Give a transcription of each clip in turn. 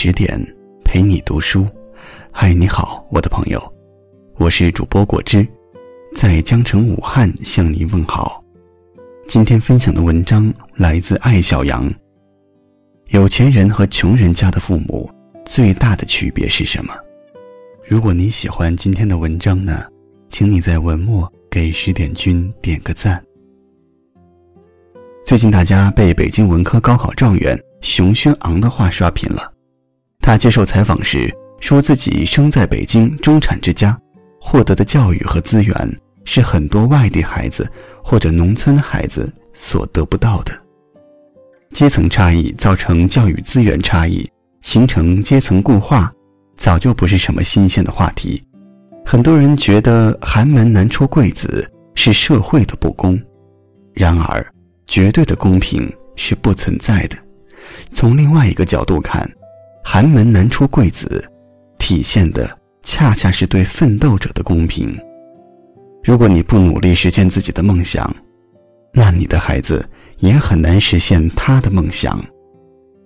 十点，陪你读书。嗨，你好，我的朋友，我是主播果汁，在江城武汉向您问好。今天分享的文章来自艾小阳。有钱人和穷人家的父母最大的区别是什么？如果你喜欢今天的文章呢，请你在文末给十点君点个赞。最近大家被北京文科高考状元熊轩昂的话刷屏了。他接受采访时说自己生在北京中产之家，获得的教育和资源是很多外地孩子或者农村孩子所得不到的。阶层差异造成教育资源差异，形成阶层固化，早就不是什么新鲜的话题。很多人觉得寒门难出贵子是社会的不公，然而。绝对的公平是不存在的。从另外一个角度看，寒门难出贵子，体现的恰恰是对奋斗者的公平。如果你不努力实现自己的梦想，那你的孩子也很难实现他的梦想。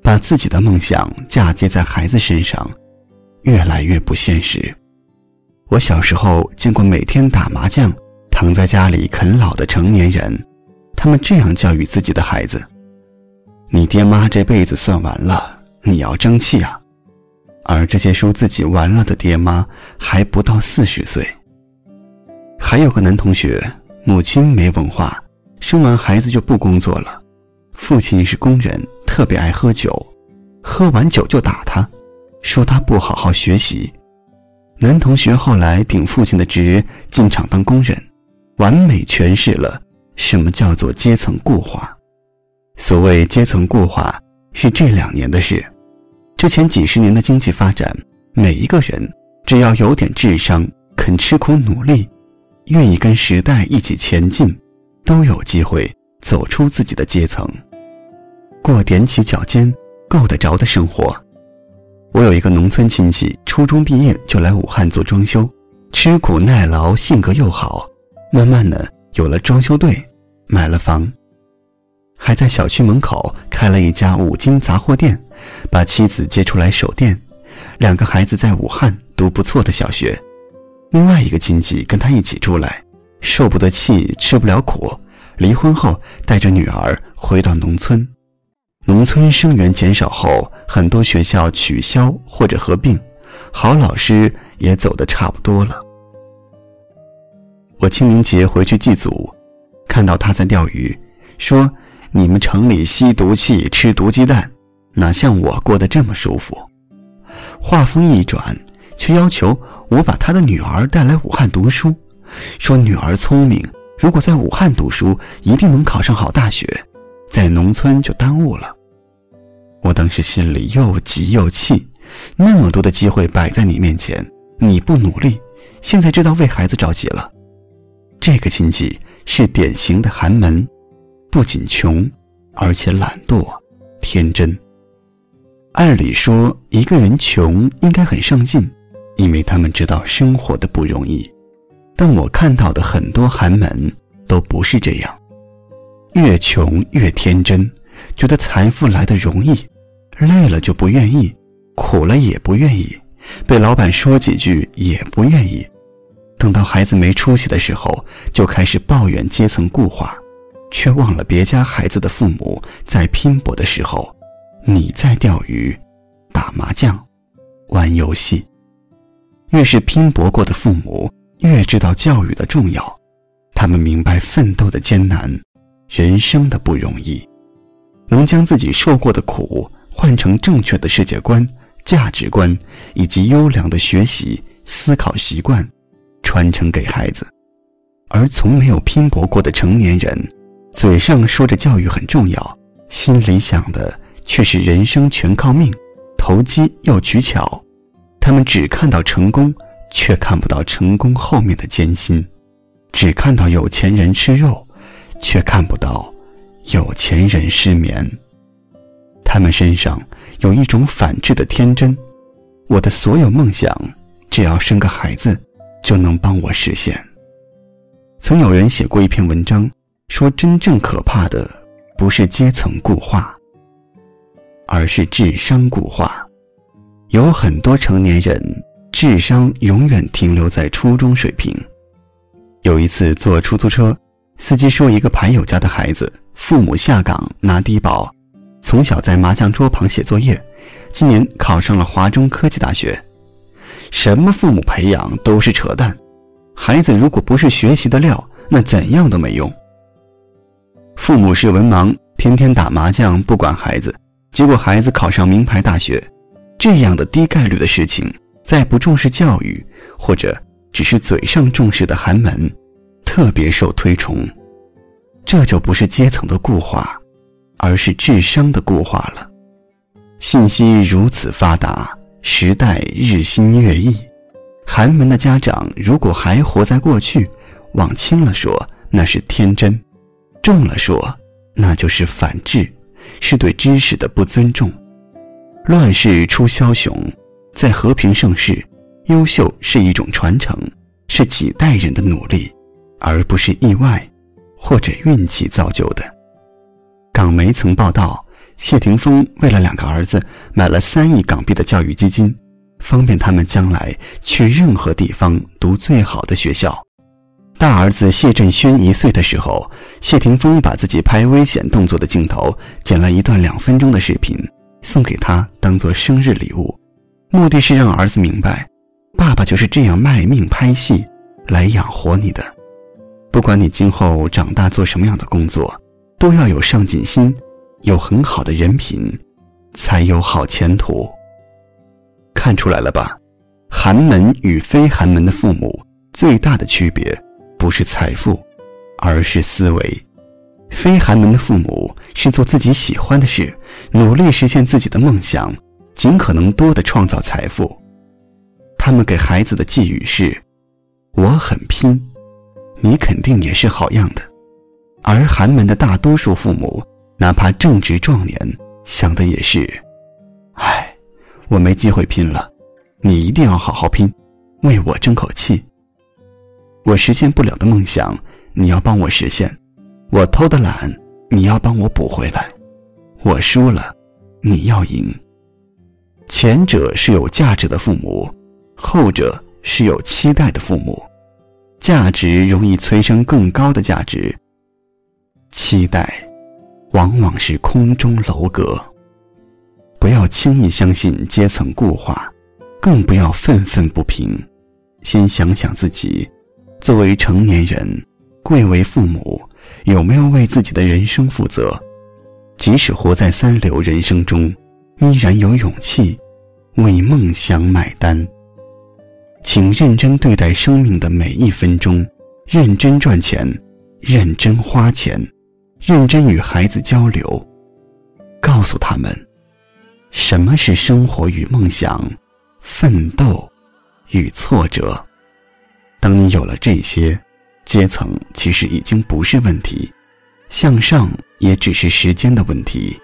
把自己的梦想嫁接在孩子身上，越来越不现实。我小时候见过每天打麻将、躺在家里啃老的成年人。他们这样教育自己的孩子：“你爹妈这辈子算完了，你要争气啊！”而这些说自己完了的爹妈还不到四十岁。还有个男同学，母亲没文化，生完孩子就不工作了，父亲是工人，特别爱喝酒，喝完酒就打他，说他不好好学习。男同学后来顶父亲的职，进厂当工人，完美诠释了。什么叫做阶层固化？所谓阶层固化，是这两年的事。之前几十年的经济发展，每一个人只要有点智商，肯吃苦努力，愿意跟时代一起前进，都有机会走出自己的阶层，过踮起脚尖够得着的生活。我有一个农村亲戚，初中毕业就来武汉做装修，吃苦耐劳，性格又好，慢慢的。有了装修队，买了房，还在小区门口开了一家五金杂货店，把妻子接出来守店，两个孩子在武汉读不错的小学。另外一个亲戚跟他一起出来，受不得气，吃不了苦，离婚后带着女儿回到农村。农村生源减少后，很多学校取消或者合并，好老师也走得差不多了。我清明节回去祭祖，看到他在钓鱼，说：“你们城里吸毒气、吃毒鸡蛋，哪像我过得这么舒服？”话锋一转，却要求我把他的女儿带来武汉读书，说女儿聪明，如果在武汉读书，一定能考上好大学，在农村就耽误了。我当时心里又急又气，那么多的机会摆在你面前，你不努力，现在知道为孩子着急了。这个亲戚是典型的寒门，不仅穷，而且懒惰、天真。按理说，一个人穷应该很上进，因为他们知道生活的不容易。但我看到的很多寒门都不是这样，越穷越天真，觉得财富来的容易，累了就不愿意，苦了也不愿意，被老板说几句也不愿意。等到孩子没出息的时候，就开始抱怨阶层固化，却忘了别家孩子的父母在拼搏的时候，你在钓鱼、打麻将、玩游戏。越是拼搏过的父母，越知道教育的重要，他们明白奋斗的艰难，人生的不容易，能将自己受过的苦换成正确的世界观、价值观以及优良的学习思考习惯。传承给孩子，而从没有拼搏过的成年人，嘴上说着教育很重要，心里想的却是人生全靠命，投机又取巧。他们只看到成功，却看不到成功后面的艰辛；只看到有钱人吃肉，却看不到有钱人失眠。他们身上有一种反智的天真。我的所有梦想，只要生个孩子。就能帮我实现。曾有人写过一篇文章，说真正可怕的不是阶层固化，而是智商固化。有很多成年人智商永远停留在初中水平。有一次坐出租车，司机说一个牌友家的孩子父母下岗拿低保，从小在麻将桌旁写作业，今年考上了华中科技大学。什么父母培养都是扯淡，孩子如果不是学习的料，那怎样都没用。父母是文盲，天天打麻将不管孩子，结果孩子考上名牌大学，这样的低概率的事情，在不重视教育或者只是嘴上重视的寒门，特别受推崇。这就不是阶层的固化，而是智商的固化了。信息如此发达。时代日新月异，寒门的家长如果还活在过去，往轻了说那是天真，重了说那就是反智，是对知识的不尊重。乱世出枭雄，在和平盛世，优秀是一种传承，是几代人的努力，而不是意外或者运气造就的。港媒曾报道。谢霆锋为了两个儿子买了三亿港币的教育基金，方便他们将来去任何地方读最好的学校。大儿子谢振轩一岁的时候，谢霆锋把自己拍危险动作的镜头剪了一段两分钟的视频，送给他当做生日礼物，目的是让儿子明白，爸爸就是这样卖命拍戏来养活你的。不管你今后长大做什么样的工作，都要有上进心。有很好的人品，才有好前途。看出来了吧？寒门与非寒门的父母最大的区别，不是财富，而是思维。非寒门的父母是做自己喜欢的事，努力实现自己的梦想，尽可能多的创造财富。他们给孩子的寄语是：“我很拼，你肯定也是好样的。”而寒门的大多数父母。哪怕正值壮年，想的也是，唉，我没机会拼了，你一定要好好拼，为我争口气。我实现不了的梦想，你要帮我实现；我偷的懒，你要帮我补回来；我输了，你要赢。前者是有价值的父母，后者是有期待的父母。价值容易催生更高的价值，期待。往往是空中楼阁。不要轻易相信阶层固化，更不要愤愤不平。先想想自己，作为成年人，贵为父母，有没有为自己的人生负责？即使活在三流人生中，依然有勇气为梦想买单。请认真对待生命的每一分钟，认真赚钱，认真花钱。认真与孩子交流，告诉他们什么是生活与梦想、奋斗与挫折。当你有了这些，阶层其实已经不是问题，向上也只是时间的问题，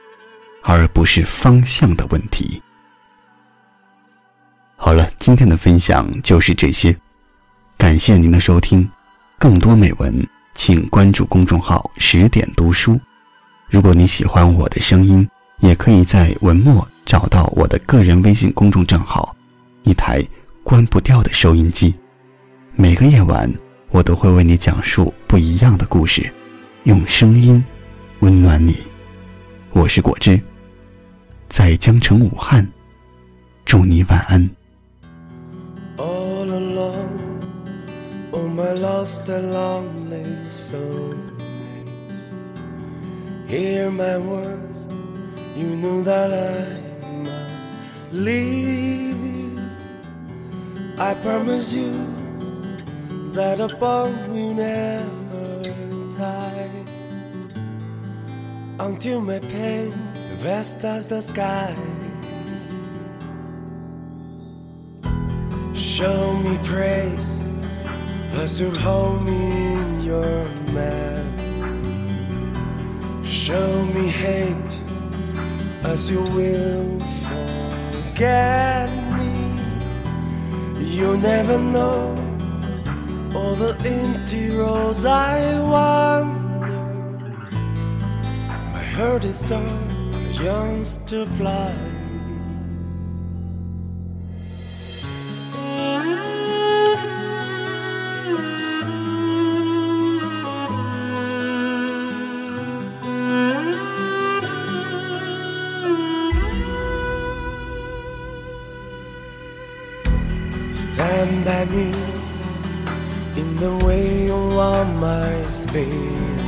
而不是方向的问题。好了，今天的分享就是这些，感谢您的收听，更多美文。请关注公众号“十点读书”。如果你喜欢我的声音，也可以在文末找到我的个人微信公众账号——一台关不掉的收音机。每个夜晚，我都会为你讲述不一样的故事，用声音温暖你。我是果汁，在江城武汉，祝你晚安。All along, oh my lost and lonely soulmate. Hear my words, you know that I must leave you. I promise you that a bond will never die until my pain vast as the sky. Show me praise as you hold me in your map. Show me hate as you will forget me. You'll never know all the empty roads I wander. My heart is dark, yearns to fly. my spirit.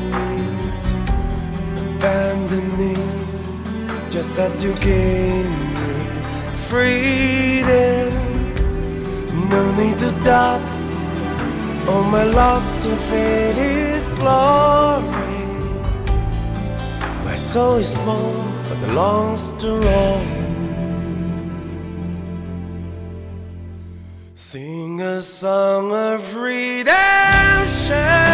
Abandon me just as you gave me freedom. No need to doubt Oh, my lost and faded glory. My soul is small but belongs to roam. Sing a song of redemption.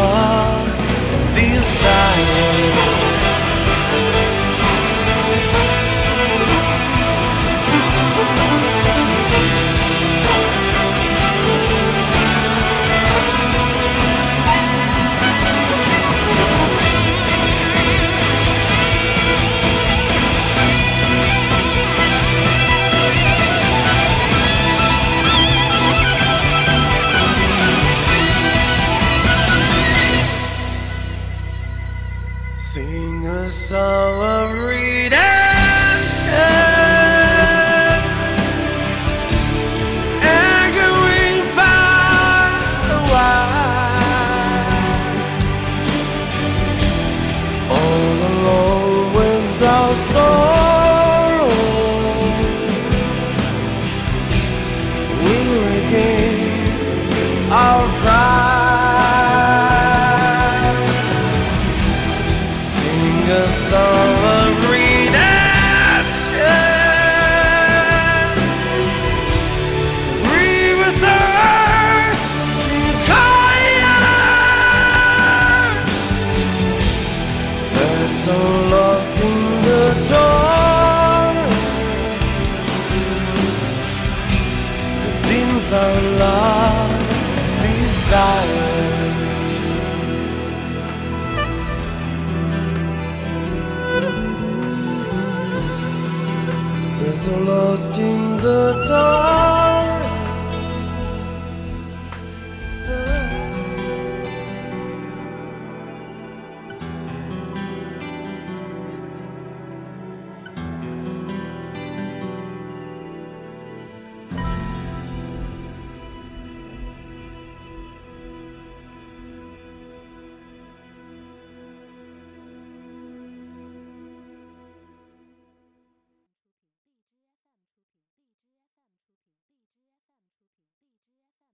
your desire.